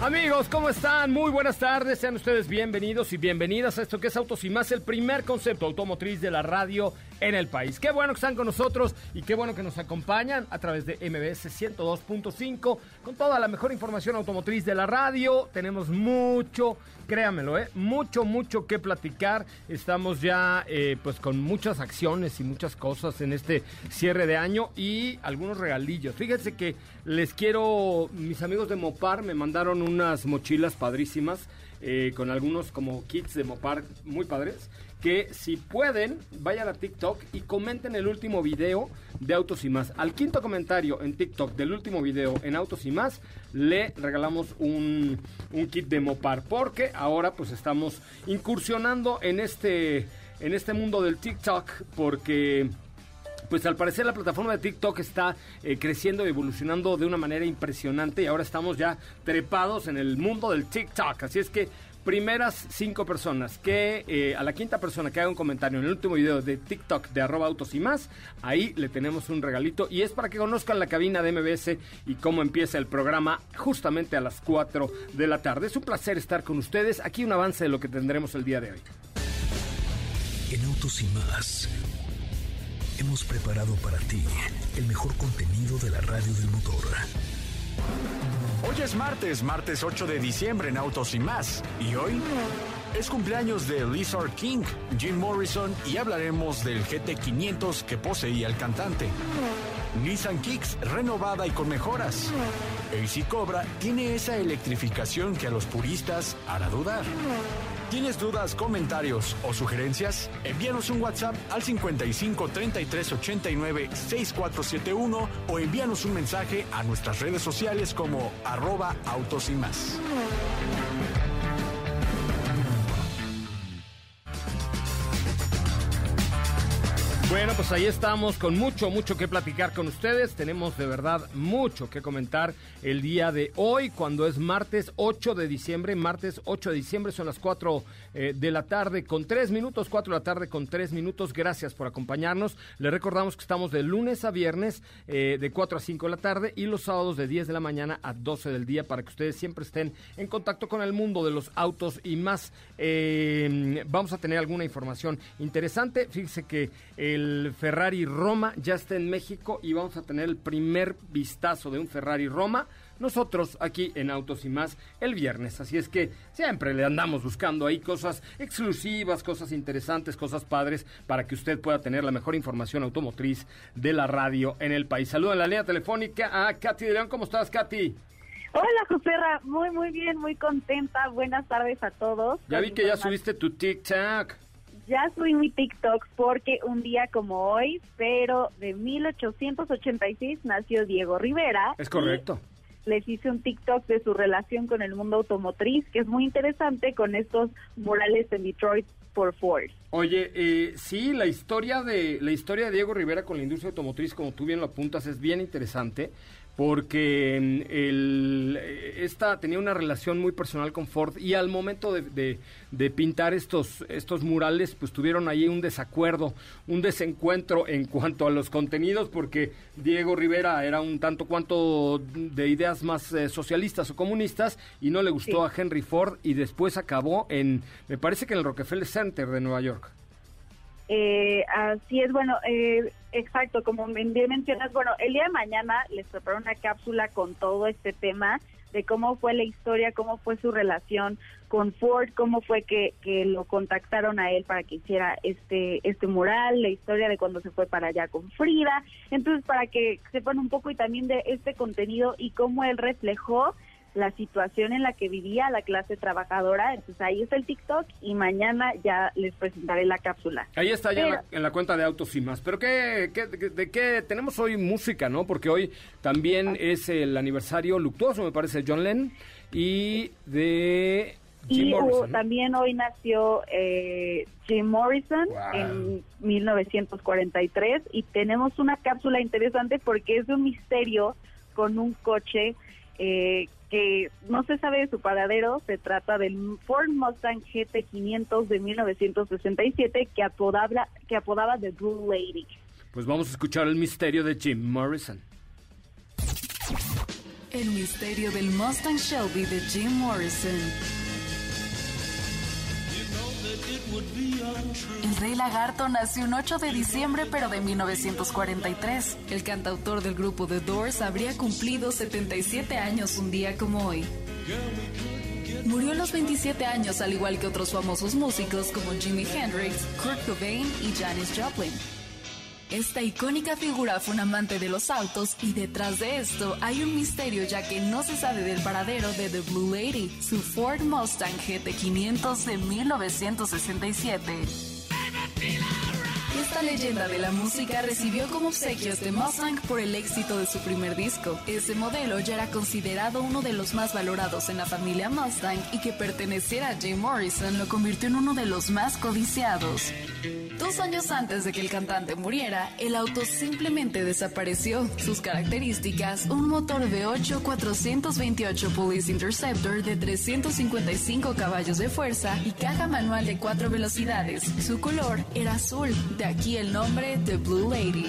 Amigos, ¿cómo están? Muy buenas tardes, sean ustedes bienvenidos y bienvenidas a esto que es Autos y más, el primer concepto automotriz de la radio en el país. Qué bueno que están con nosotros y qué bueno que nos acompañan a través de MBS 102.5 con toda la mejor información automotriz de la radio. Tenemos mucho, créanmelo, ¿eh? mucho, mucho que platicar. Estamos ya eh, pues con muchas acciones y muchas cosas en este cierre de año y algunos regalillos. Fíjense que les quiero, mis amigos de Mopar me mandaron unas mochilas padrísimas. Eh, con algunos como kits de Mopar muy padres que si pueden, vayan a TikTok y comenten el último video de Autos y Más. Al quinto comentario en TikTok del último video en Autos y Más, le regalamos un, un kit de Mopar, porque ahora pues estamos incursionando en este, en este mundo del TikTok, porque pues al parecer la plataforma de TikTok está eh, creciendo y evolucionando de una manera impresionante y ahora estamos ya trepados en el mundo del TikTok. Así es que primeras cinco personas que eh, a la quinta persona que haga un comentario en el último video de TikTok de arroba autos y más, ahí le tenemos un regalito y es para que conozcan la cabina de MBS y cómo empieza el programa justamente a las 4 de la tarde. Es un placer estar con ustedes. Aquí un avance de lo que tendremos el día de hoy. En Autos y más hemos preparado para ti el mejor contenido de la radio del motor. Hoy es martes, martes 8 de diciembre en Autos y más. Y hoy es cumpleaños de Lizard King, Jim Morrison y hablaremos del GT500 que poseía el cantante. Nissan Kicks renovada y con mejoras. AC Cobra tiene esa electrificación que a los puristas hará dudar. ¿Tienes dudas, comentarios o sugerencias? Envíanos un WhatsApp al 55 33 89 6471 o envíanos un mensaje a nuestras redes sociales como arroba autos y más. Bueno, pues ahí estamos con mucho, mucho que platicar con ustedes. Tenemos de verdad mucho que comentar el día de hoy, cuando es martes 8 de diciembre. Martes 8 de diciembre son las 4 eh, de la tarde con 3 minutos, 4 de la tarde con 3 minutos. Gracias por acompañarnos. Les recordamos que estamos de lunes a viernes eh, de 4 a 5 de la tarde y los sábados de 10 de la mañana a 12 del día para que ustedes siempre estén en contacto con el mundo de los autos y más. Eh, vamos a tener alguna información interesante. Fíjense que el el Ferrari Roma ya está en México y vamos a tener el primer vistazo de un Ferrari Roma nosotros aquí en Autos y más el viernes. Así es que siempre le andamos buscando ahí cosas exclusivas, cosas interesantes, cosas padres para que usted pueda tener la mejor información automotriz de la radio en el país. Saludo en la línea telefónica a Katy de León. ¿Cómo estás, Katy? Hola, Joserra. Muy, muy bien, muy contenta. Buenas tardes a todos. Ya vi que ya subiste tu TikTok ya subí mi TikTok porque un día como hoy, pero de 1886 nació Diego Rivera. Es correcto. Les hice un TikTok de su relación con el mundo automotriz, que es muy interesante con estos murales en Detroit por Ford. Oye, eh, sí, la historia de la historia de Diego Rivera con la industria automotriz, como tú bien lo apuntas, es bien interesante porque el, esta tenía una relación muy personal con Ford y al momento de, de, pintar estos, estos murales, pues tuvieron ahí un desacuerdo, un desencuentro en cuanto a los contenidos, porque Diego Rivera era un tanto cuanto de ideas más eh, socialistas o comunistas y no le gustó a Henry Ford y después acabó en, me parece que en el Rockefeller Center de Nueva York. Eh, así es, bueno, eh, exacto, como bien mencionas, bueno, el día de mañana les preparo una cápsula con todo este tema de cómo fue la historia, cómo fue su relación con Ford, cómo fue que, que lo contactaron a él para que hiciera este, este mural, la historia de cuando se fue para allá con Frida, entonces para que sepan un poco y también de este contenido y cómo él reflejó la situación en la que vivía la clase trabajadora. Entonces ahí está el TikTok y mañana ya les presentaré la cápsula. Ahí está ya en, la, cuenta de Autos y más. Pero ¿qué, qué, de, qué tenemos hoy música, no? Porque hoy también es el aniversario luctuoso, me parece, John Lennon. Y de y también hoy nació eh, Jim Morrison en 1943 y tenemos una cápsula interesante porque es de un misterio con un coche eh, que no se sabe de su paradero, se trata del Ford Mustang GT500 de 1967 que apodaba, que apodaba The Blue Lady. Pues vamos a escuchar el misterio de Jim Morrison. El misterio del Mustang Shelby de Jim Morrison. El Rey Lagarto nació un 8 de diciembre pero de 1943. El cantautor del grupo The Doors habría cumplido 77 años un día como hoy. Murió a los 27 años al igual que otros famosos músicos como Jimi Hendrix, Kurt Cobain y Janis Joplin. Esta icónica figura fue un amante de los autos y detrás de esto hay un misterio ya que no se sabe del paradero de The Blue Lady, su Ford Mustang GT500 de 1967. Esta leyenda de la música recibió como obsequio este Mustang por el éxito de su primer disco. Ese modelo ya era considerado uno de los más valorados en la familia Mustang y que perteneciera a Jim Morrison lo convirtió en uno de los más codiciados. Dos años antes de que el cantante muriera, el auto simplemente desapareció. Sus características, un motor V8 428 Police Interceptor de 355 caballos de fuerza y caja manual de cuatro velocidades. Su color era azul, de aquí el nombre The Blue Lady.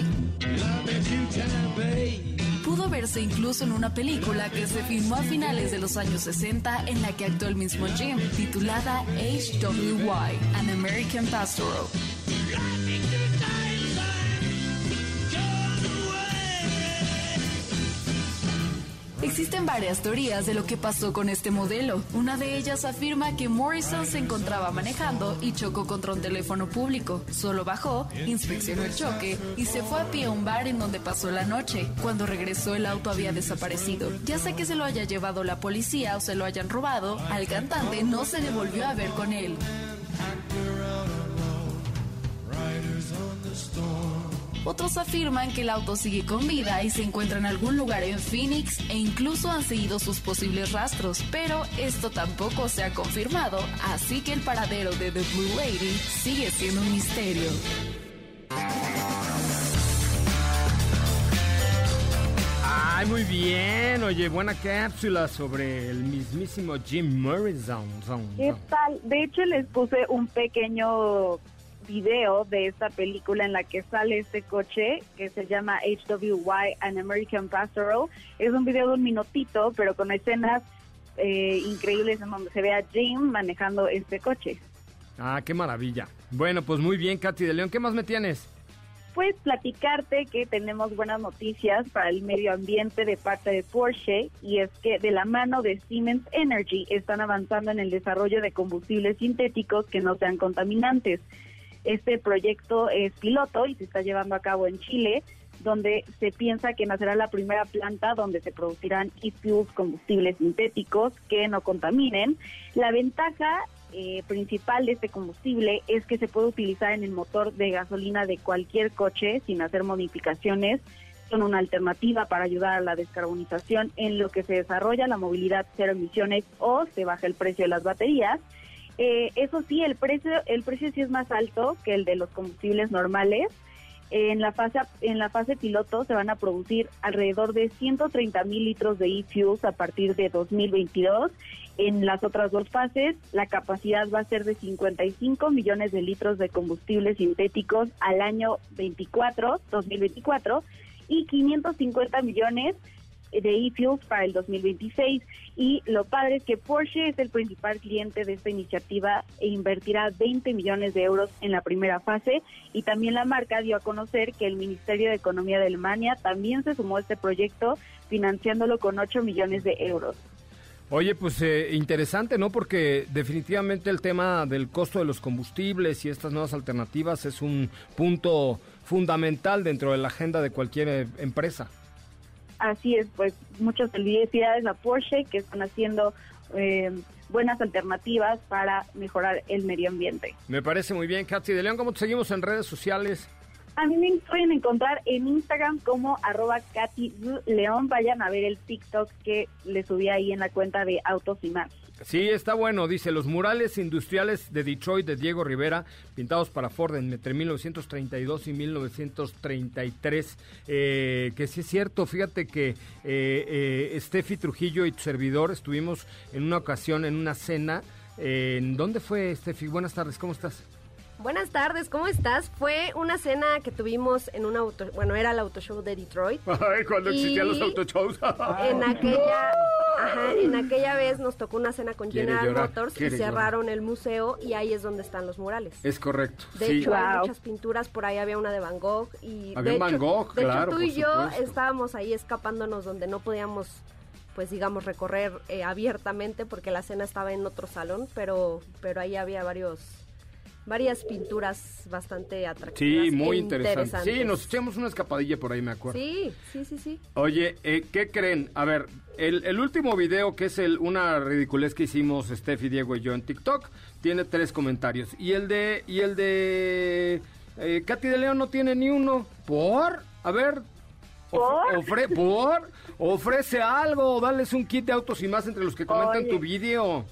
Pudo verse incluso en una película que se filmó a finales de los años 60 en la que actuó el mismo Jim, titulada HWY, An American Pastoral. Existen varias teorías de lo que pasó con este modelo. Una de ellas afirma que Morrison se encontraba manejando y chocó contra un teléfono público. Solo bajó, inspeccionó el choque y se fue a pie a un bar en donde pasó la noche. Cuando regresó el auto había desaparecido. Ya sea que se lo haya llevado la policía o se lo hayan robado, al cantante no se le volvió a ver con él. Otros afirman que el auto sigue con vida y se encuentra en algún lugar en Phoenix e incluso han seguido sus posibles rastros, pero esto tampoco se ha confirmado, así que el paradero de The Blue Lady sigue siendo un misterio. Ay, muy bien. Oye, buena cápsula sobre el mismísimo Jim Morrison. ¿Qué tal? De hecho, les puse un pequeño video de esta película en la que sale este coche que se llama HWY An American Pastoral. Es un video de un minutito, pero con escenas eh, increíbles en donde se ve a Jim manejando este coche. Ah, qué maravilla. Bueno, pues muy bien, Katy de León. ¿Qué más me tienes? Pues platicarte que tenemos buenas noticias para el medio ambiente de parte de Porsche y es que de la mano de Siemens Energy están avanzando en el desarrollo de combustibles sintéticos que no sean contaminantes. Este proyecto es piloto y se está llevando a cabo en Chile, donde se piensa que nacerá la primera planta donde se producirán e-fuels, combustibles sintéticos que no contaminen. La ventaja eh, principal de este combustible es que se puede utilizar en el motor de gasolina de cualquier coche sin hacer modificaciones. Son una alternativa para ayudar a la descarbonización en lo que se desarrolla la movilidad cero emisiones o se baja el precio de las baterías. Eh, eso sí, el precio, el precio sí es más alto que el de los combustibles normales. En la fase en la fase piloto se van a producir alrededor de 130 mil litros de e-fuels a partir de 2022. En las otras dos fases, la capacidad va a ser de 55 millones de litros de combustibles sintéticos al año 24, 2024, y 550 millones de e-fuels para el 2026 y lo padre es que Porsche es el principal cliente de esta iniciativa e invertirá 20 millones de euros en la primera fase y también la marca dio a conocer que el Ministerio de Economía de Alemania también se sumó a este proyecto financiándolo con 8 millones de euros. Oye, pues eh, interesante, ¿no? Porque definitivamente el tema del costo de los combustibles y estas nuevas alternativas es un punto fundamental dentro de la agenda de cualquier eh, empresa. Así es, pues muchas felicidades a Porsche que están haciendo eh, buenas alternativas para mejorar el medio ambiente. Me parece muy bien, Katy de León. ¿Cómo te seguimos en redes sociales? A mí me pueden encontrar en Instagram como arroba Katy León. Vayan a ver el TikTok que le subí ahí en la cuenta de Autos y Más. Sí, está bueno. Dice, los murales industriales de Detroit de Diego Rivera, pintados para Ford entre 1932 y 1933. Eh, que sí es cierto, fíjate que eh, eh, Steffi Trujillo y tu servidor estuvimos en una ocasión en una cena. ¿En dónde fue, Steffi? Buenas tardes, ¿cómo estás? Buenas tardes, ¿cómo estás? Fue una cena que tuvimos en un auto, bueno, era el auto show de Detroit. Ay, cuando existían los auto shows. en aquella, ajá, en aquella vez nos tocó una cena con General Motors y cerraron el museo y ahí es donde están los murales. Es correcto. De hecho, hay muchas pinturas, por ahí había una de Van Gogh y había de Van Gogh, de claro. Hecho, tú y yo estábamos ahí escapándonos donde no podíamos pues digamos recorrer eh, abiertamente porque la cena estaba en otro salón, pero pero ahí había varios varias pinturas bastante atractivas. Sí, muy e interesantes. Sí, nos echamos una escapadilla por ahí, me acuerdo. Sí, sí, sí, sí. Oye, eh, ¿qué creen? A ver, el, el, último video, que es el, una ridiculez que hicimos Steffi, Diego y yo en TikTok, tiene tres comentarios. Y el de, y el de eh, Katy de León no tiene ni uno. ¿Por? A ver. ¿Por? Ofre, ¿Por? Ofrece algo, dales un kit de autos y más entre los que comentan Oye. tu video.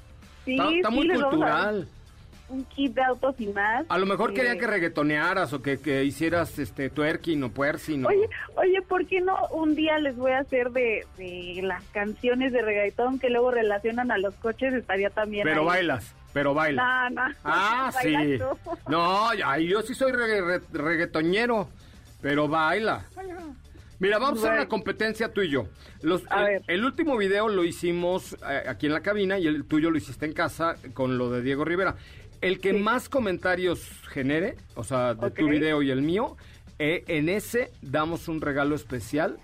Sí, está, está sí, muy cultural. Un kit de autos y más. A lo mejor Eh, quería que reggaetonearas o que, que hicieras este twerking o puercing. Oye, oye, ¿por qué no un día les voy a hacer de, de las canciones de reggaetón que luego relacionan a los coches? Estaría también pero ahí. bailas, pero bailas. No, no. Ah, sí. Tú. No, yo sí soy re- reggaetoñero, pero baila. Mira, vamos a hacer una competencia tú y yo. Los- A el, ver. el último video lo hicimos eh, aquí en la cabina y el tuyo lo hiciste en casa con lo de Diego Rivera. El que más comentarios genere, o sea, de tu video y el mío, eh, en ese damos un regalo especial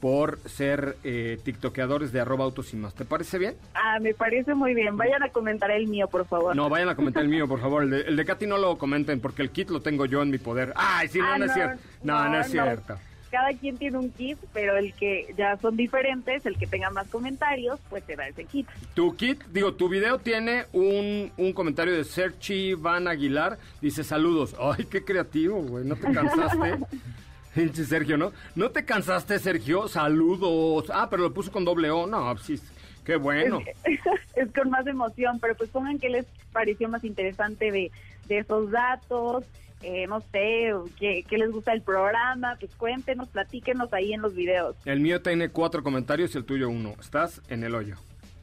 por ser eh, tiktokeadores de arroba autos y más. ¿Te parece bien? Ah, me parece muy bien. Vayan a comentar el mío, por favor. No, vayan a comentar el mío, por favor. El de, el de Katy no lo comenten porque el kit lo tengo yo en mi poder. Ay, sí, no, Ah, no, es cierto. No, no, es cierto. Cada quien tiene un kit, pero el que ya son diferentes, el que tenga más comentarios, pues te da ese kit. Tu kit, digo, tu video tiene un, un comentario de Serchi Van Aguilar. Dice, saludos. Ay, qué creativo, güey. ¿No te cansaste? Sergio, ¿no? ¿No te cansaste, Sergio? Saludos. Ah, pero lo puso con doble O. No, sí, qué bueno. Es, es con más emoción, pero pues pongan qué les pareció más interesante de, de esos datos, eh, no sé, qué, qué les gusta el programa, pues cuéntenos, platíquenos ahí en los videos. El mío tiene cuatro comentarios y el tuyo uno. Estás en el hoyo.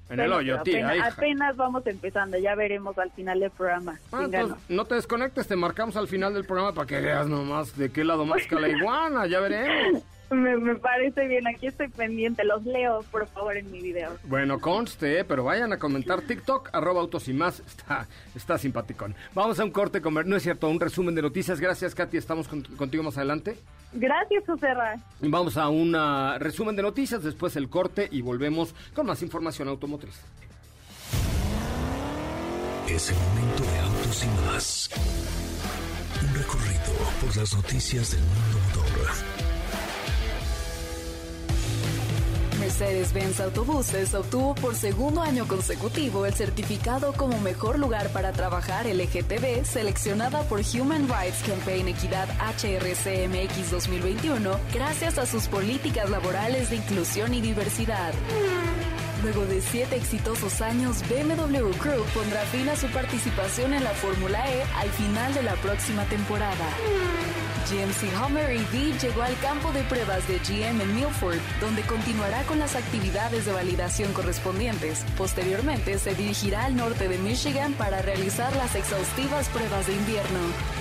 En el hoyo, tía, apenas, hija. apenas vamos empezando, ya veremos al final del programa. Ah, entonces, no te desconectes, te marcamos al final del programa para que veas nomás de qué lado más que la iguana, ya veremos. Me, me parece bien, aquí estoy pendiente, los leo por favor en mi video. Bueno, conste, eh, pero vayan a comentar TikTok, arroba autos y más, está, está simpaticón. Vamos a un corte, comer, no es cierto, un resumen de noticias. Gracias, Katy, estamos con- contigo más adelante. Gracias, José Ra. Y Vamos a un resumen de noticias, después el corte y volvemos con más información automotriz. Es el momento de autos y más. Un recorrido por las noticias del mundo motor. Mercedes-Benz Autobuses obtuvo por segundo año consecutivo el certificado como mejor lugar para trabajar LGTB seleccionada por Human Rights Campaign Equidad HRCMX 2021 gracias a sus políticas laborales de inclusión y diversidad. Luego de siete exitosos años, BMW Group pondrá fin a su participación en la Fórmula E al final de la próxima temporada. GMC Hummer EV llegó al campo de pruebas de GM en Milford, donde continuará con las actividades de validación correspondientes. Posteriormente se dirigirá al norte de Michigan para realizar las exhaustivas pruebas de invierno.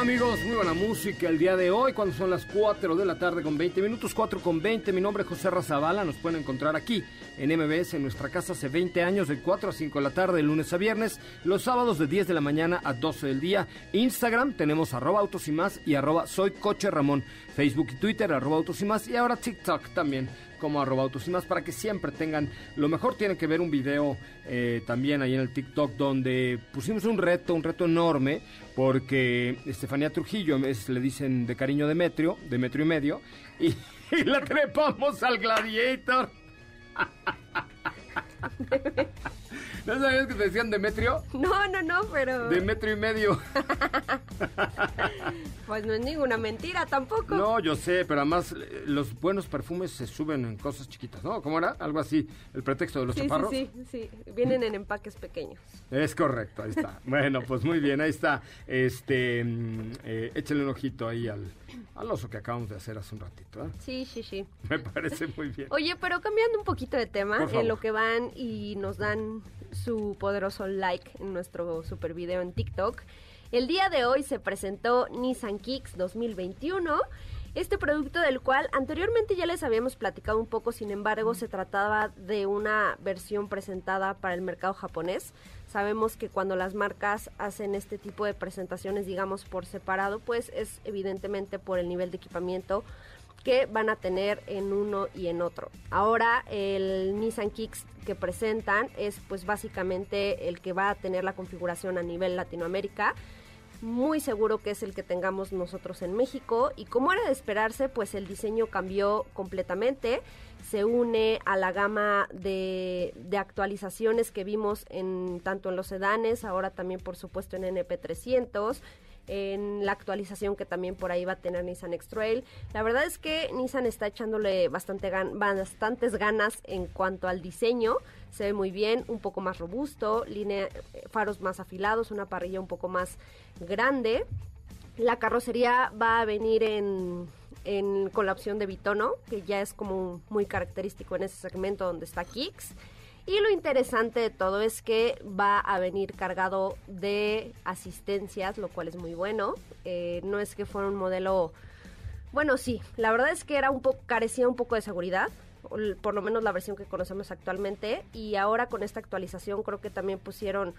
Amigos, muy buena música el día de hoy cuando son las 4 de la tarde con 20 minutos, 4 con 20. Mi nombre es José Razabala, nos pueden encontrar aquí en MBS, en nuestra casa hace 20 años, de 4 a 5 de la tarde, de lunes a viernes, los sábados de 10 de la mañana a 12 del día. Instagram tenemos arroba autos y más y arroba soy coche Ramón. Facebook y Twitter arroba autos y más y ahora TikTok también como arroba autos y más para que siempre tengan lo mejor tienen que ver un video eh, también ahí en el TikTok donde pusimos un reto un reto enorme porque Estefanía Trujillo es- le dicen de cariño Demetrio Demetrio y medio y, y la trepamos al gladiator ¿No sabías que te decían Demetrio? No, no, no, pero Demetrio y medio. pues no es ninguna mentira tampoco. No, yo sé, pero además eh, los buenos perfumes se suben en cosas chiquitas, ¿no? ¿Cómo era? Algo así, el pretexto de los sí, sí, chaparros. sí, sí, vienen en empaques pequeños. Es correcto, ahí está. bueno, pues muy bien, ahí está. Este, mm, eh, échale un ojito ahí al, al oso que acabamos de hacer hace un ratito, ¿eh? Sí, sí, sí. Me parece muy bien. Oye, pero cambiando un poquito de tema, en lo que van y nos dan su poderoso like en nuestro super video en TikTok, el día de hoy se presentó Nissan Kicks 2021. Este producto del cual anteriormente ya les habíamos platicado un poco, sin embargo se trataba de una versión presentada para el mercado japonés. Sabemos que cuando las marcas hacen este tipo de presentaciones, digamos, por separado, pues es evidentemente por el nivel de equipamiento que van a tener en uno y en otro. Ahora el Nissan Kicks que presentan es pues básicamente el que va a tener la configuración a nivel Latinoamérica. Muy seguro que es el que tengamos nosotros en México y como era de esperarse, pues el diseño cambió completamente. Se une a la gama de, actualizaciones que vimos en tanto en los sedanes, ahora también por supuesto en NP300 en la actualización que también por ahí va a tener Nissan X-Trail. La verdad es que Nissan está echándole bastante gan- bastantes ganas en cuanto al diseño. Se ve muy bien, un poco más robusto, eh, faros más afilados, una parrilla un poco más grande. La carrocería va a venir en, en- con la opción de bitono, que ya es como muy característico en ese segmento donde está Kicks. Y lo interesante de todo es que va a venir cargado de asistencias, lo cual es muy bueno. Eh, no es que fuera un modelo... Bueno, sí, la verdad es que era un poco, carecía un poco de seguridad, por lo menos la versión que conocemos actualmente, y ahora con esta actualización creo que también pusieron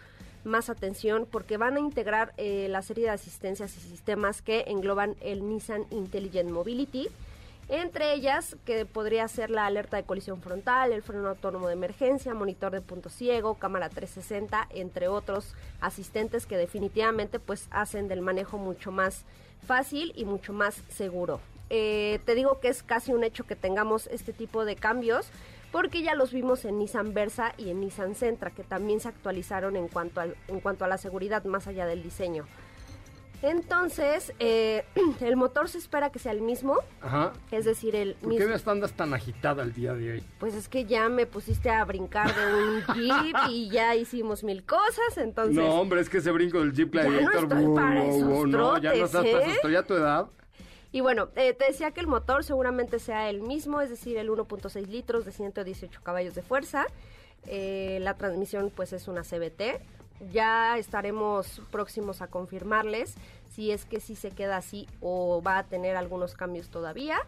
más atención porque van a integrar eh, la serie de asistencias y sistemas que engloban el Nissan Intelligent Mobility, entre ellas que podría ser la alerta de colisión frontal, el freno autónomo de emergencia, monitor de punto ciego, cámara 360, entre otros asistentes que definitivamente pues hacen del manejo mucho más fácil y mucho más seguro. Eh, te digo que es casi un hecho que tengamos este tipo de cambios porque ya los vimos en Nissan Versa y en Nissan Sentra que también se actualizaron en cuanto, al- en cuanto a la seguridad más allá del diseño. Entonces, eh, el motor se espera que sea el mismo, Ajá. es decir, el ¿Por qué mismo. ves andas tan agitada el día de hoy? Pues es que ya me pusiste a brincar de un jeep y ya hicimos mil cosas, entonces... no, hombre, es que ese brinco del Jeep Ya no Gladiator. estoy para esos wow, no, ya no estás ¿eh? estoy a tu edad. Y bueno, eh, te decía que el motor seguramente sea el mismo, es decir, el 1.6 litros de 118 caballos de fuerza. Eh, la transmisión pues es una CBT. Ya estaremos próximos a confirmarles si es que sí se queda así o va a tener algunos cambios todavía.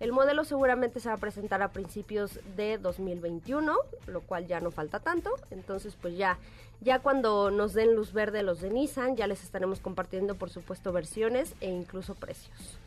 El modelo seguramente se va a presentar a principios de 2021, lo cual ya no falta tanto. Entonces, pues ya, ya cuando nos den luz verde los de Nissan, ya les estaremos compartiendo, por supuesto, versiones e incluso precios.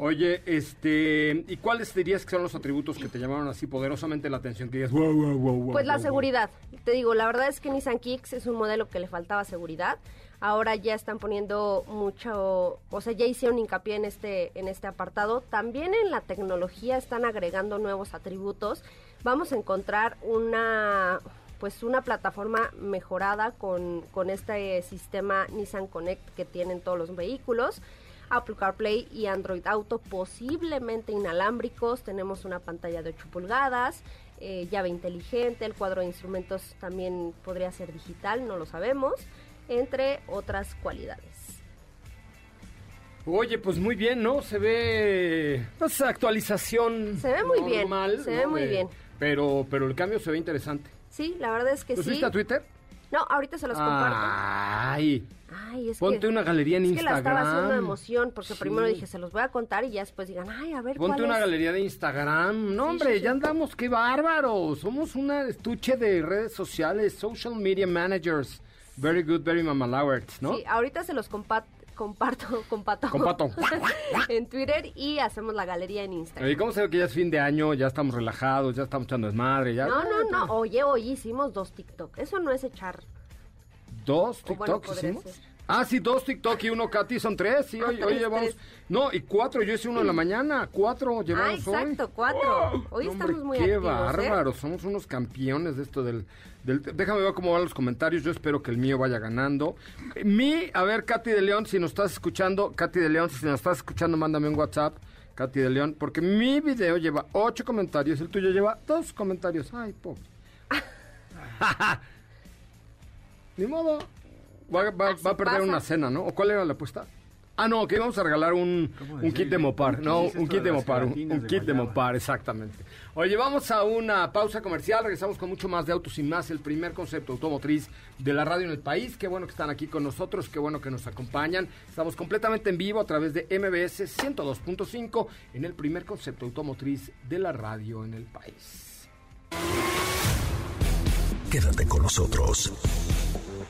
Oye, este, ¿y cuáles dirías que son los atributos que te llamaron así poderosamente la atención? Que digas, wow, wow, wow, wow, Pues la wow, wow"? seguridad. Te digo, la verdad es que Nissan Kicks es un modelo que le faltaba seguridad. Ahora ya están poniendo mucho, o sea, ya hicieron hincapié en este en este apartado. También en la tecnología están agregando nuevos atributos. Vamos a encontrar una pues una plataforma mejorada con, con este sistema Nissan Connect que tienen todos los vehículos. Apple CarPlay y Android Auto posiblemente inalámbricos. Tenemos una pantalla de 8 pulgadas, eh, llave inteligente, el cuadro de instrumentos también podría ser digital, no lo sabemos, entre otras cualidades. Oye, pues muy bien, ¿no? Se ve, pues actualización. Se ve muy bien, normal, se ve muy De- bien. Pero, pero el cambio se ve interesante. Sí, la verdad es que ¿Lo sí. subiste a Twitter? No, ahorita se los comparto. Ay, Ay, es ponte que, una galería en es que la estaba haciendo de Instagram. emoción, porque Sí. primero dije, se los voy a contar y ya después digan, ay, a ver Ponte cuál una es. galería de Instagram. No, Sí, hombre, sí, ya andamos, qué bárbaro. Somos una estuche de redes sociales, social media managers. Very good, very mamalowers, ¿no? Sí, ahorita se los compa- comparto, comparto Comparto. en Twitter y hacemos la galería en Instagram. Oye, ¿cómo se ve que ya es fin de año? Ya estamos relajados, ya estamos echando desmadre, ya. No, no, no. Oye, hoy hicimos dos TikTok. Eso no es echar. ¿Dos O bueno, TikTok podría hicimos? Ah, sí, dos TikTok y uno Katy, son tres. Sí, Ah, hoy, hoy llevamos. No, y cuatro, yo hice uno en la mañana. Cuatro Ah, llevamos hoy. exacto, cuatro. Hoy No, estamos hombre, muy qué activos, ¿eh? bárbaros, somos unos campeones de esto del, del- Déjame ver cómo van los comentarios, yo espero que el mío vaya ganando. Mi, a ver, Katy de León, si nos estás escuchando, Katy de León, si nos estás escuchando, mándame un WhatsApp, Katy de León, porque mi video lleva ocho comentarios, el tuyo lleva dos comentarios. Ay, pobre. Ni modo. Va, va- Así va a perder pasa. una cena, ¿no? ¿O cuál era la apuesta? Ah, no, que íbamos a regalar un, un kit de Mopar. No, un kit de de Mopar. Un, de kit de guayaba? Mopar, exactamente. Oye, vamos a una pausa comercial. Regresamos con mucho más de Autos y Más, el primer concepto automotriz de la radio en el país. Qué bueno que están aquí con nosotros, qué bueno que nos acompañan. Estamos completamente en vivo a través de MBS 102.5 en el primer concepto automotriz de la radio en el país. Quédate con nosotros.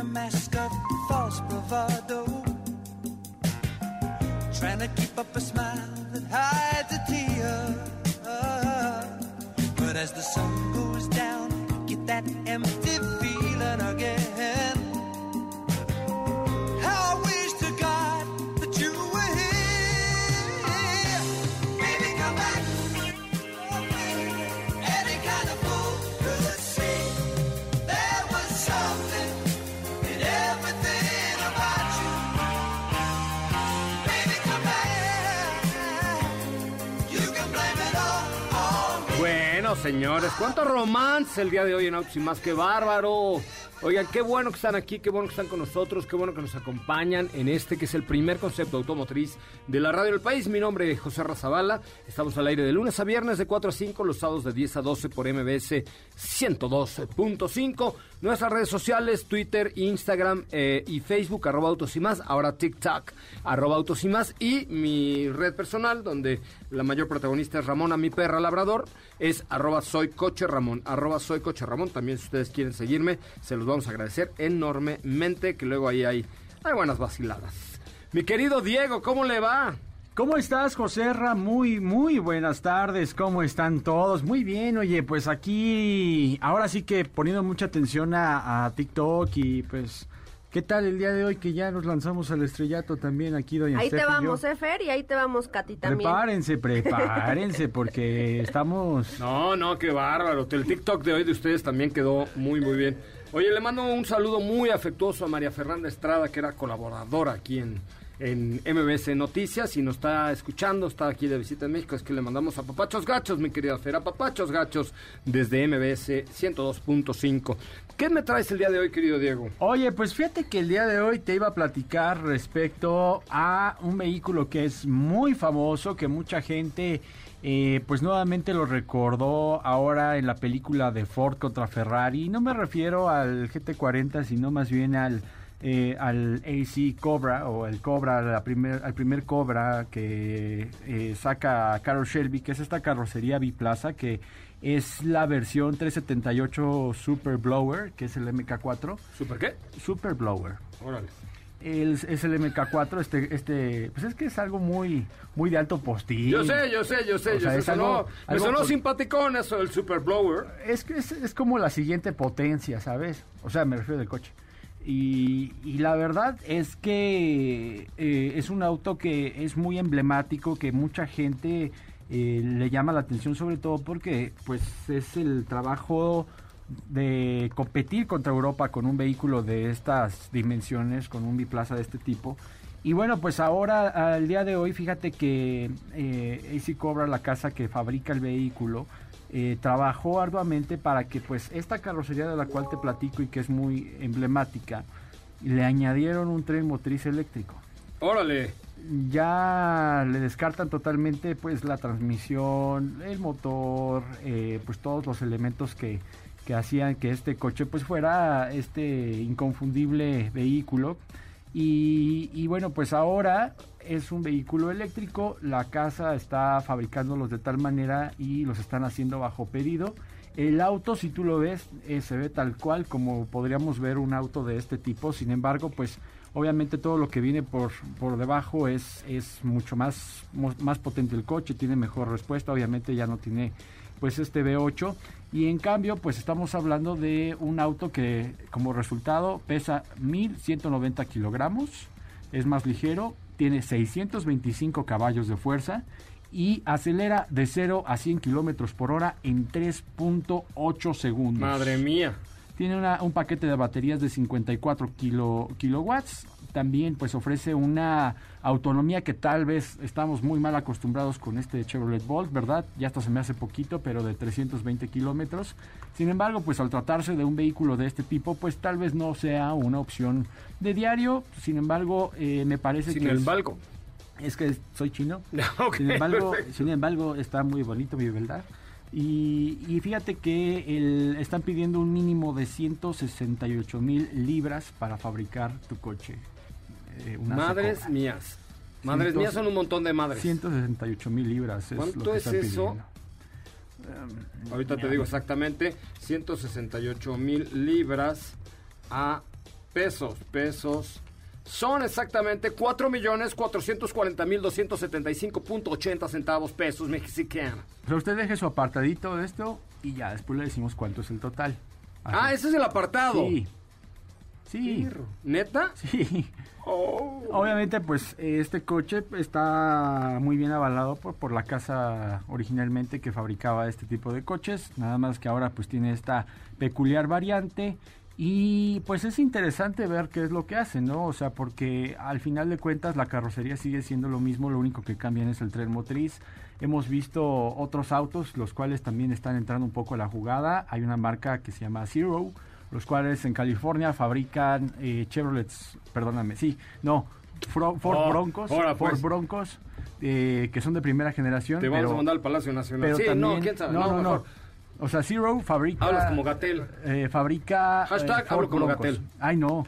A mask of false bravado. Trying to keep up a smile señores, cuánto romance el día de hoy en Autos Más, qué bárbaro. Oigan, qué bueno que están aquí, qué bueno que están con nosotros, qué bueno que nos acompañan en este que es el primer concepto automotriz de la radio del país. Mi nombre es José Razabala, estamos al aire de lunes a viernes de 4 a 5, los sábados de 10 a 12 por MBS 102.5. Nuestras redes sociales, Twitter, Instagram eh, y Facebook, arroba Autos y Más, ahora TikTok, arroba Autos y Más. Y mi red personal, donde la mayor protagonista es Ramona, mi perra labrador, es arroba soy coche Ramón, arroba soy coche Ramón. También si ustedes quieren seguirme, se los vamos a agradecer enormemente, que luego ahí hay, hay buenas vaciladas. Mi querido Diego, ¿cómo le va? ¿Cómo estás, José Ra? Muy, muy buenas tardes. ¿Cómo están todos? Muy bien, oye, pues aquí, ahora sí que poniendo mucha atención a, a TikTok y pues, ¿qué tal el día de hoy que ya nos lanzamos al estrellato también aquí, doña Ahí te Steph y yo? vamos, eh, Fer, y ahí te vamos, Katy, también. Prepárense, prepárense, porque estamos... No, no, qué bárbaro. El TikTok de hoy de ustedes también quedó muy, muy bien. Oye, le mando un saludo muy afectuoso a María Fernanda Estrada, que era colaboradora aquí en, en MBS Noticias y nos está escuchando, está aquí de visita en México. Es que le mandamos a Papachos Gachos, mi querida Fer, a Papachos Gachos desde MBS 102.5. ¿Qué me traes el día de hoy, querido Diego? Oye, pues fíjate que el día de hoy te iba a platicar respecto a un vehículo que es muy famoso, que mucha gente eh, pues nuevamente lo recordó ahora en la película de Ford contra Ferrari. No me refiero al GT40, sino más bien al, eh, al AC Cobra o el Cobra, la primer, al primer Cobra que eh, saca Carol Shelby, que es esta carrocería biplaza que es la versión 378 Super Blower, que es el MK4. ¿Super qué? Super Blower. Órale. El- es el MK4, este, este, pues es que es algo muy, muy de alto postín. Yo sé, yo sé, yo sé. O yo sea, sé, es sonó- algo- me algo sonó por- simpaticón eso, el Super Blower. Es que es, es como la siguiente potencia, ¿sabes? O sea, me refiero del coche. Y, y la verdad es que eh, es un auto que es muy emblemático, que mucha gente eh, le llama la atención, sobre todo porque pues es el trabajo de competir contra Europa con un vehículo de estas dimensiones, con un biplaza de este tipo. Y bueno, pues ahora, al día de hoy, fíjate que eh, AC Cobra, la casa que fabrica el vehículo, eh, trabajó arduamente para que pues esta carrocería de la cual te platico y que es muy emblemática, le añadieron un tren motriz eléctrico. Órale. Ya le descartan totalmente pues la transmisión, el motor, eh, pues todos los elementos que, que hacían que este coche pues fuera este inconfundible vehículo. Y, bueno, pues ahora es un vehículo eléctrico, la casa está fabricándolos de tal manera y los están haciendo bajo pedido. El auto, si tú lo ves, eh, se ve tal cual como podríamos ver un auto de este tipo. Sin embargo, pues obviamente todo lo que viene por, por debajo es, es mucho más, más potente el coche, tiene mejor respuesta. Obviamente ya no tiene pues este V8 y en cambio pues estamos hablando de un auto que como resultado pesa 1190 kilogramos, es más ligero, tiene 625 caballos de fuerza y acelera de 0 a 100 kilómetros por hora en 3.8 segundos. Madre mía. Tiene una- un paquete de baterías de 54 kilo- kilowatts. También pues ofrece una autonomía que tal vez estamos muy mal acostumbrados con este Chevrolet Bolt, ¿verdad? Ya hasta se me hace poquito, pero de 320 kilómetros. Sin embargo, pues al tratarse de un vehículo de este tipo, pues tal vez no sea una opción de diario. Sin embargo, eh, me parece Sin que... el es- balco. es que soy chino. Sin, embargo, perfecto. sin embargo, está muy bonito, mi verdad. Y, y fíjate que el- están pidiendo un mínimo de 168 mil libras para fabricar tu coche. Eh, Madres Cobra. mías. Madres mías son un montón de madres. 168 mil libras es ¿Cuánto lo que es están eso? pidiendo. Ahorita te digo exactamente, 168 mil libras a pesos, pesos. Son exactamente 4 millones 440 mil 275.80 centavos pesos mexicanos. Pero usted deje su apartadito de esto y ya después le decimos cuánto es el total. Ah, ese es el apartado. Sí. Sí. ¿Neta? Sí. Oh. Obviamente, pues este coche está muy bien avalado por, por la casa originalmente que fabricaba este tipo de coches, nada más que ahora pues tiene esta peculiar variante y pues es interesante ver qué es lo que hace, ¿no? O sea, porque al final de cuentas la carrocería sigue siendo lo mismo, lo único que cambian es el tren motriz. Hemos visto otros autos, los cuales también están entrando un poco a la jugada. Hay una marca que se llama Zero, los cuales en California fabrican eh, Chevrolets, perdóname, sí, no, Ford Oh, Broncos, ahora, Ford pues. Broncos, eh, que son de primera generación. Te vamos pero- a mandar al Palacio Nacional. pero Sí, no, también- quién sabe. No, no, no. O sea, Zero fabrica. Hablas como Gatel. eh, fabrica. Hashtag eh, Ford hablo como Broncos. Gatel. Ay, no.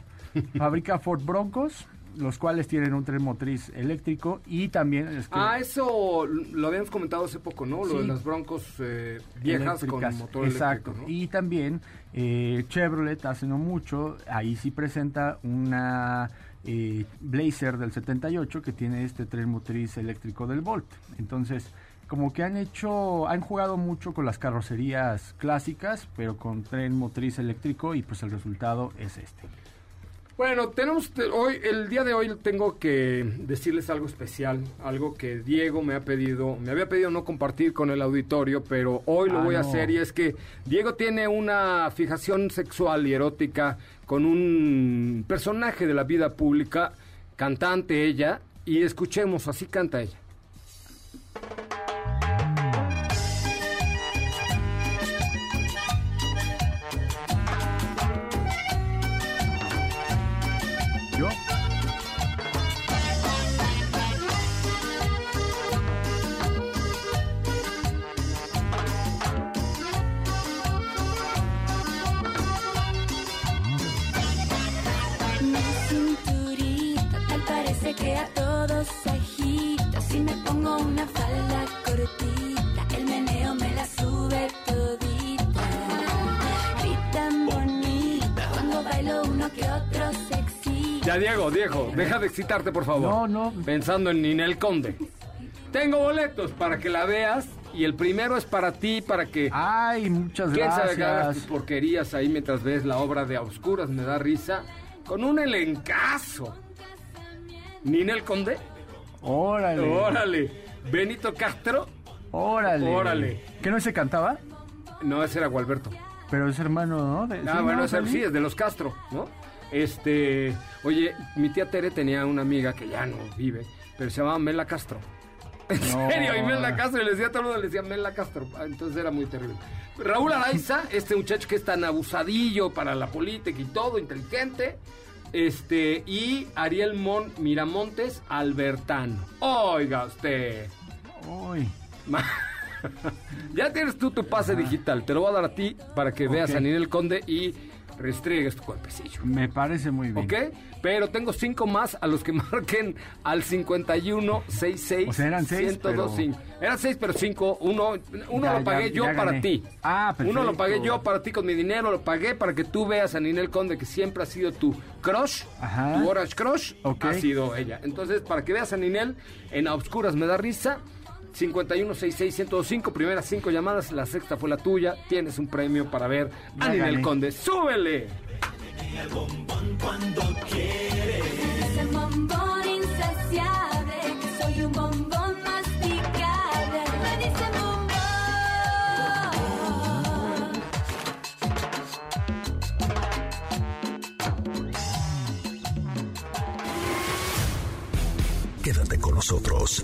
fabrica Ford Broncos, los cuales tienen un tren motriz eléctrico y también. es que- Ah, eso lo habíamos comentado hace poco, ¿no? Lo de Sí. las broncos eh, viejas eléctricas, con motor exacto. eléctrico, ¿no? Y también eh, Chevrolet hace no mucho, ahí sí presenta una eh, Blazer del 78 que tiene este tren motriz eléctrico del Volt. Entonces, como que han hecho, han jugado mucho con las carrocerías clásicas, pero con tren motriz eléctrico y pues el resultado es este. Bueno, tenemos te- hoy, el día de hoy tengo que decirles algo especial, algo que Diego me ha pedido, me había pedido no compartir con el auditorio, pero hoy lo Ah, voy a no. hacer y es que Diego tiene una fijación sexual y erótica con un personaje de la vida pública, cantante ella, y escuchemos, así canta ella. Deja de excitarte, por favor. No, no. Pensando en Ninel Conde. Tengo boletos para que la veas y el primero es para ti, para que... ay, muchas ¿Quién sabe que hagas tus gracias. porquerías ahí mientras ves la obra de A Oscuras? Me da risa. Con un elencazo. Ninel Conde. Órale. Órale. Benito Castro. Órale. Órale. ¿Que no se cantaba? No, ese era Gualberto. Pero es hermano, ¿no? De- Ah, sí, bueno, ¿no, ese Feli? sí, es de los Castro, ¿no? Este, oye, mi tía Tere tenía una amiga que ya no vive, pero se llamaba Mela Castro. En No. serio, y Mela Castro, y le decía a todo el mundo, le decía Mela Castro. Ah, Entonces era muy terrible. Raúl Araiza, este muchacho que es tan abusadillo para la política y todo, inteligente. Este, y Ariel Mon Miramontes Albertano. Oiga usted. Uy. Ya tienes tú tu pase digital, te lo voy a dar a ti para que veas Ok. a Ninel Conde y restriegues tu cuerpecillo. Me parece muy bien. ¿Ok? Pero tengo cinco más a los que marquen al 51 66 O sea, eran seis, 1025. Eran seis, pero cinco. Uno, uno Ya, lo pagué ya, yo ya para ti. Ah, Uno lo perfecto. pagué yo para ti con mi dinero, lo pagué para que tú veas a Ninel Conde, que siempre ha sido tu crush, Ajá. tu Orange Crush, Ok. ha sido ella. Entonces, para que veas a Ninel, en A Obscuras me da risa. 5166-1025, primeras cinco llamadas, la sexta fue la tuya. Tienes un premio para ver a Ya Ninel. Conde. ¡Súbele! Ese bombón insaciable, que soy un bombón masticable. Me dicen bombón. Quédate con nosotros.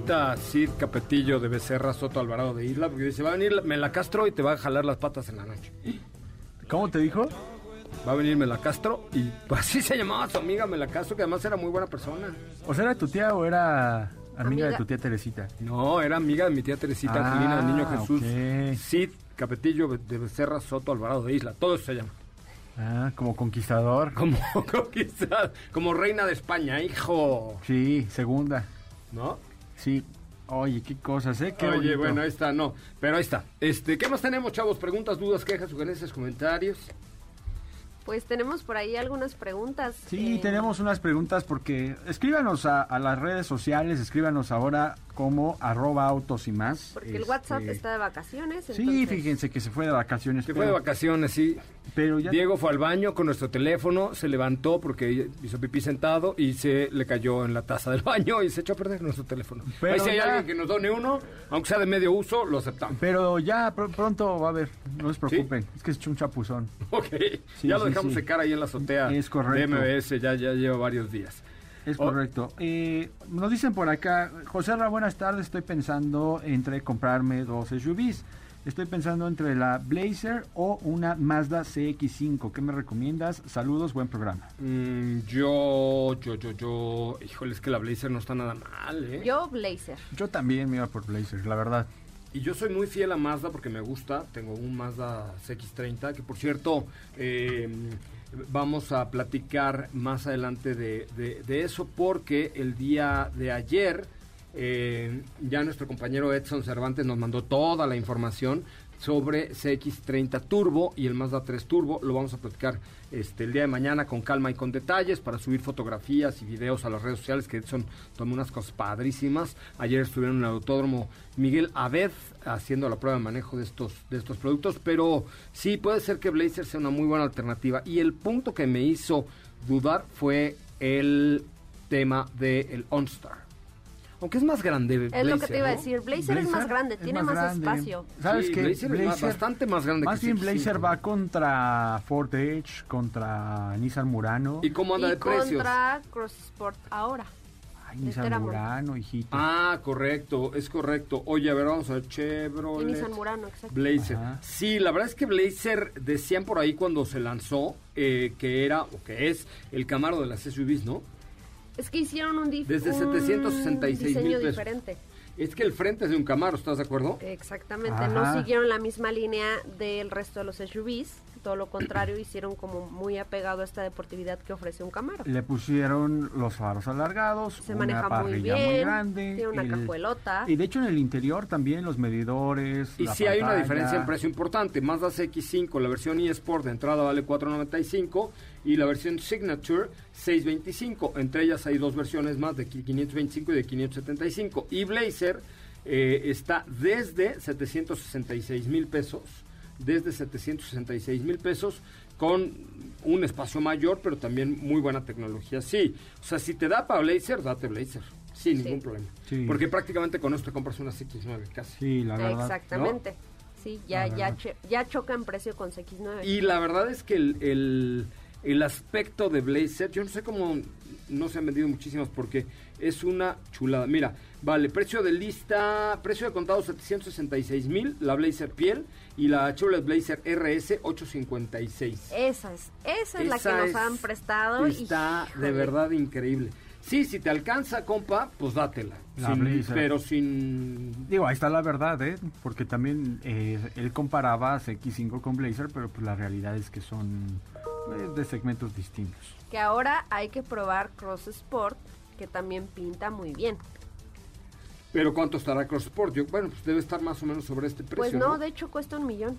Teresita Cid Capetillo de Becerra Soto Alvarado de Isla, porque dice, va a venir Mela Castro y te va a jalar las patas en la noche. ¿Cómo te dijo? Va a venir Mela Castro y así se llamaba su amiga Mela Castro, que además era muy buena persona. O sea, ¿era tu tía o era amiga, Amiga. de tu tía Teresita? No, era amiga de mi tía Teresita Ah, Angelina del Niño Jesús ok. Cid Capetillo de Becerra Soto Alvarado de Isla. Todo eso se llama. Ah, como conquistador. Como, quizás, como reina de España, hijo. Sí, segunda. ¿No? Sí. Oye, qué cosas, ¿eh? Qué Oye, bonito. bueno, ahí está, no. Pero ahí está. Este, ¿qué más tenemos, chavos? Preguntas, dudas, quejas, sugerencias, comentarios. Pues tenemos por ahí algunas preguntas. Sí, eh, tenemos unas preguntas porque escríbanos a, a las redes sociales, escríbanos ahora como arroba autos y más. Porque el WhatsApp Este, está de vacaciones. Sí, entonces- fíjense que se fue de vacaciones. Que fue de vacaciones, sí. Pero ya Diego fue al baño con nuestro teléfono, se levantó porque hizo pipí sentado y se le cayó en la taza del baño y se echó a perder nuestro teléfono. Pero Ahí si hay ya- alguien que nos done uno, aunque sea de medio uso, lo aceptamos. Pero ya pr- pronto va a haber, no se preocupen, es que es un chapuzón. Ok, Sí, ya lo dejamos sí. secar ahí en la azotea Es correcto. de MBS, ya, ya lleva varios días. Es Oh. correcto. Eh, nos dicen por acá, José Ra, buenas tardes, estoy pensando entre comprarme dos SUVs. Estoy pensando entre la Blazer o una Mazda CX5. ¿Qué me recomiendas? Saludos, buen programa. Mm, yo, yo, yo, yo, híjole, es que la Blazer no está nada mal, ¿eh? Yo, Blazer. Yo también me iba por Blazer, la verdad. Y yo soy muy fiel a Mazda porque me gusta. Tengo un Mazda CX30 que, por cierto, eh, vamos a platicar más adelante de, de- de eso porque el día de ayer eh, ya nuestro compañero Edson Cervantes nos mandó toda la información sobre CX30 Turbo y el Mazda 3 Turbo. Lo vamos a platicar este, el día de mañana con calma y con detalles para subir fotografías y videos a las redes sociales que Edson tomó unas cosas padrísimas. Ayer estuvieron en el autódromo Miguel Abed haciendo la prueba de manejo de estos, de estos productos, pero sí puede ser que Blazer sea una muy buena alternativa. Y el punto que me hizo dudar fue el tema del OnStar. Aunque es más grande. Es lo que te iba a decir. Blazer, es más grande, tiene más, grande. espacio. ¿Sabes Sí, qué? Blazer es más- bastante más grande Más que bien CX5. Blazer va contra Ford Edge, contra Nissan Murano. ¿Y cómo anda y de precios? contra Cross Sport ahora. Ay, Nissan Teramo. Murano, hijito. Ah, correcto, es correcto. Oye, a ver, vamos a ver, Y Chevrolet. Nissan Murano, exacto. Blazer. Ajá. Sí, la verdad es que Blazer decían por ahí cuando se lanzó eh, que era o que es el Camaro de las SUVs, ¿no? Es que hicieron un, dif- Desde un 766 mil diseño pesos. diferente. Es que el frente es de un Camaro, ¿estás de acuerdo? Exactamente, Ajá. no siguieron la misma línea del resto de los SUVs, todo lo contrario, hicieron como muy apegado a esta deportividad que ofrece un Camaro. Le pusieron los faros alargados, Se una maneja muy bien, muy grande. tiene una el- cajuelota. Y de hecho en el interior también los medidores. Y sí hay una diferencia en precio importante. Mazda CX5, la versión eSport de entrada vale 4.95 y la versión Signature 6.25. Entre ellas hay dos versiones más de 525 y de 575. Y Blazer eh, está desde 766 mil pesos, desde 766 mil pesos con un espacio mayor, pero también muy buena tecnología. Sí, o sea, si te da para Blazer, date Blazer, sin Sí. ningún problema. Sí. Porque prácticamente con esto te compras una CX9 casi. Sí, la verdad. Exactamente. Sí, ya, ya, ya choca en precio con CX9. Y la verdad es que el, el, el aspecto de Blazer, yo no sé cómo no se han vendido muchísimas porque es una chulada. Mira, vale, precio de lista, precio de contado 766 mil, la Blazer piel y la Chevrolet Blazer RS 856. Esa es, esa es la que nos han prestado. y, Está de verdad increíble. Sí, si te alcanza, compa, pues dátela. La Sin- Blazer. pero sin... Digo, ahí está la verdad, ¿eh? Porque también eh, él comparaba CX5 con Blazer, pero pues la realidad es que son eh, de segmentos distintos. Que ahora hay que probar Cross Sport, que también pinta muy bien. Pero ¿cuánto estará Cross Sport? Yo, bueno, pues debe estar más o menos sobre este precio, Pues no, ¿no? de hecho cuesta un millón.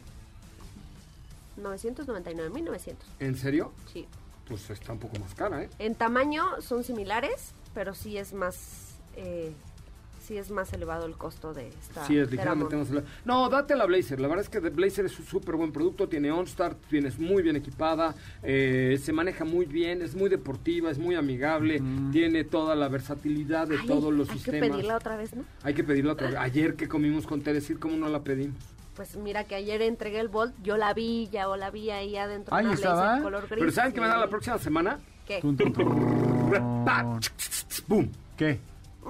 999.900. ¿En serio? Sí. Pues está un poco más cara, ¿eh? En tamaño son similares, pero sí es más, eh, sí es más elevado el costo de esta. Sí, es ligeramente más elevado. No, date la Blazer. La verdad es que The Blazer es un súper buen producto. Tiene OnStar, tienes muy bien equipada, eh, se maneja muy bien, es muy deportiva, es muy amigable, tiene toda la versatilidad de Ay, todos los hay sistemas. que pedirla otra vez, ¿no? Hay que pedirla otra vez. Ayer que comimos con Teresir, ¿cómo no la pedimos? Pues mira que ayer entregué el Bolt, yo la vi ya o la vi ahí adentro. Ahí estaba. blazer color gris. Pero ¿saben qué me da la próxima semana? ¿Qué? Tun, tun, tun. ¡Pum! ¿Qué?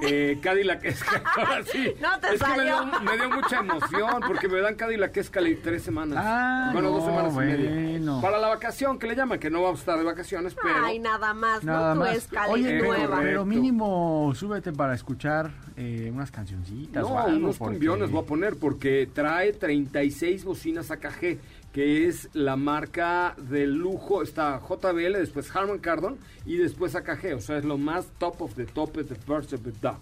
Eh, Cadillac Escalade. Ahora sí. No te es que me dio, salió. me dio mucha emoción porque me dan Cadillac Escalade tres semanas. Ah, bueno, dos semanas y media. Para la vacación, que le llaman, que no vamos a estar de vacaciones, pero. Ay, nada más, Nada ¿no? Tu más. escalera Oye, pero, nueva. correcto. pero mínimo súbete para escuchar eh, unas cancioncitas o No, algo, unos porque- cumbiones voy a poner porque trae 36 bocinas AKG, que es la marca de lujo. Está JBL, después Harman Kardon y después AKG. O sea, es lo más top of the top of the first of the top.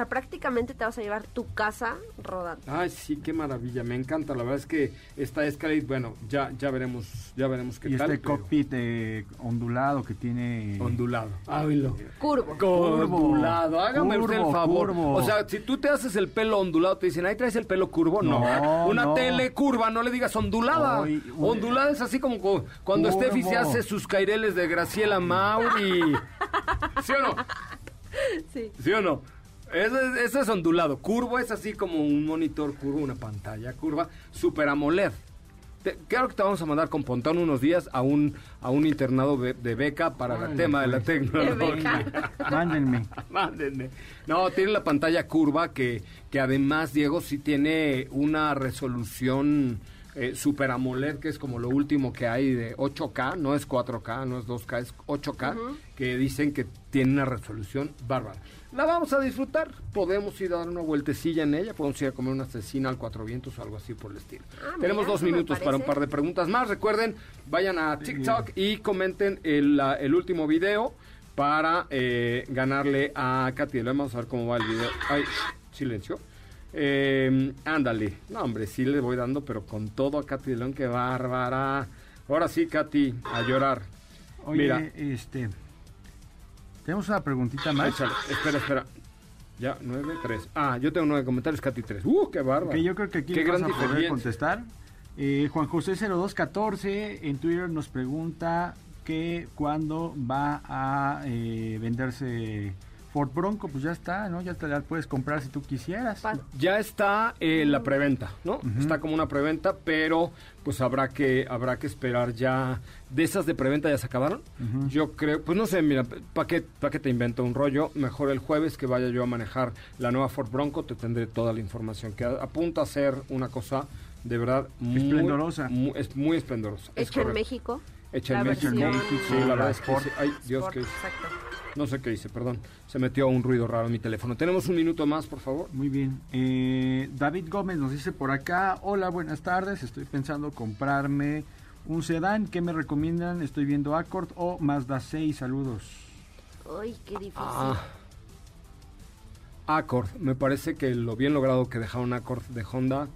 O sea, prácticamente te vas a llevar tu casa rodando. Ay, sí, qué maravilla, me encanta. La verdad es que esta Escalade, bueno, ya ya veremos, ya veremos qué y tal. este pero- cockpit eh, ondulado que tiene... ondulado. Hágalo. Curvo. Ondulado, hágame usted el Curvo, favor. curvo. O sea, si tú te haces el pelo ondulado, te dicen, ahí traes el pelo curvo. No, No, una no. tele curva, no le digas ondulada. Ay, uy. ondulada es así como cu- cuando Curvo. Steffi se hace sus caireles de Graciela Mauri. ¿Sí o no? Sí. ¿Sí o no? Eso es, eso es ondulado. Curvo es así como un monitor curvo, una pantalla curva, super AMOLED. Te- claro que te vamos a mandar con Pontón unos días a un, a un internado de beca para el tema de la pues. tecnología. Mándenme. Mándenme. No, tiene la pantalla curva que, que además, Diego, sí tiene una resolución eh, Super AMOLED, que es como lo último que hay de 8K, no es 4K, no es 2K, es 8K, que dicen que tiene una resolución bárbara. La vamos a disfrutar, podemos ir a dar una vueltecilla en ella, podemos ir a comer una cecina al Cuatro Vientos o algo así por el estilo. Ah, Tenemos mira, dos minutos para un par de preguntas más. Recuerden, vayan a TikTok y comenten el, la- el último video para eh, ganarle a Katy. Vamos a ver cómo va el video. Ay, silencio. Eh, ándale. No, hombre, sí le voy dando, pero con todo a Katy de León, qué bárbara. Ahora sí, Katy, a llorar. Oye, Mira, este... Tenemos una preguntita más. échale. Espera, espera. Ya, nueve, tres. Ah, yo tengo nueve comentarios, Katy tres. ¡Uh, qué bárbaro! Que yo creo que aquí qué vas gran a poder contestar. Eh, Juan José 0214 en Twitter nos pregunta que cuándo va a eh, venderse Ford Bronco. Pues ya está, ¿no? Ya te la puedes comprar si tú quisieras. Ya está eh, la preventa, ¿no? Está como una preventa, pero pues habrá que habrá que esperar ya. De esas de preventa ya se acabaron. Yo creo, pues no sé, mira, ¿para qué, pa' qué te invento un rollo? Mejor el jueves que vaya yo a manejar la nueva Ford Bronco, te tendré toda la información que a- apunta a ser una cosa de verdad muy Esplendorosa. muy- es muy esplendorosa. es Hecho en. México. Hecha en México. Sí, la verdad es que sí. Ay, Dios, Sport, que Exacto. No sé qué hice, perdón. Se metió un ruido raro en mi teléfono. Tenemos un minuto más, por favor. Muy bien. Eh, David Gómez nos dice por acá, hola, buenas tardes, estoy pensando comprarme un sedán, ¿qué me recomiendan? Estoy viendo Accord o Mazda 6, saludos. Uy, qué difícil. Ah. Accord, me parece que lo bien logrado que dejaron Accord de Honda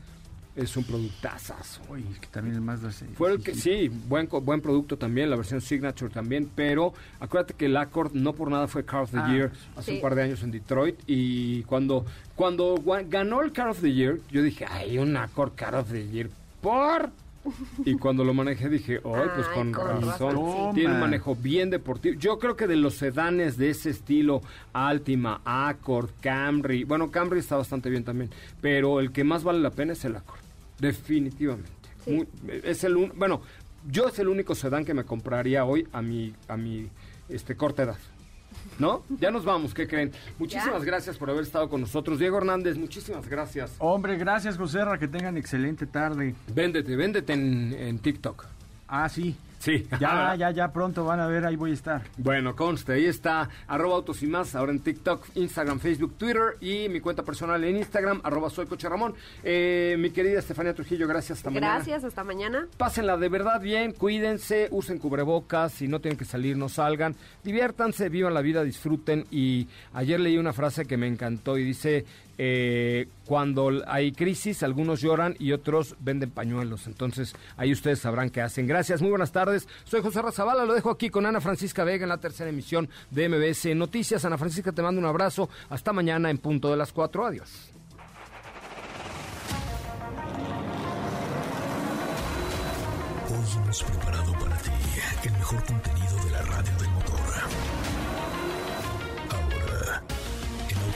es un productazazo. Uy, es que también el Mazda 6. Fue el que, sí, buen, co- buen producto también, la versión Signature también, pero acuérdate que el Accord no por nada fue Car of the Ah, Year hace sí. un par de años en Detroit y cuando, cuando ganó el Car of the Year, yo dije, ay, un Accord Car of the Year, ¿por? Y cuando lo manejé dije, ay, pues con con razón. razón. Tiene un manejo bien deportivo. Yo creo que de los sedanes de ese estilo, Altima, Accord, Camry, bueno, Camry está bastante bien también, pero el que más vale la pena es el Accord, definitivamente. Sí. Muy- es el un- bueno, yo es el único sedán que me compraría hoy a mi a mi este corta edad. ¿No? Ya nos vamos, ¿qué creen? Muchísimas Ya. gracias por haber estado con nosotros. Diego Hernández, muchísimas gracias. Hombre, gracias, José que tengan excelente tarde. Véndete, véndete en, en TikTok. Ah, sí. Sí. Ya, ya, ya pronto van a ver, ahí voy a estar. Bueno, conste, ahí está, arroba autos y más, ahora en TikTok, Instagram, Facebook, Twitter y mi cuenta personal en Instagram, arroba soy Coche Ramón. Eh, mi querida Estefanía Trujillo, gracias, hasta mañana. Gracias, hasta mañana. Pásenla de verdad bien, cuídense, usen cubrebocas, si no tienen que salir, no salgan, diviértanse, vivan la vida, disfruten. Y ayer leí una frase que me encantó y dice, eh, cuando hay crisis, algunos lloran y otros venden pañuelos. Entonces, ahí ustedes sabrán qué hacen. Gracias, muy buenas tardes. Soy José Razabala, lo dejo aquí con Ana Francisca Vega en la tercera emisión de MBS Noticias. Ana Francisca, te mando un abrazo. Hasta mañana en punto de las cuatro. Adiós. Hoy hemos preparado para ti el mejor contenido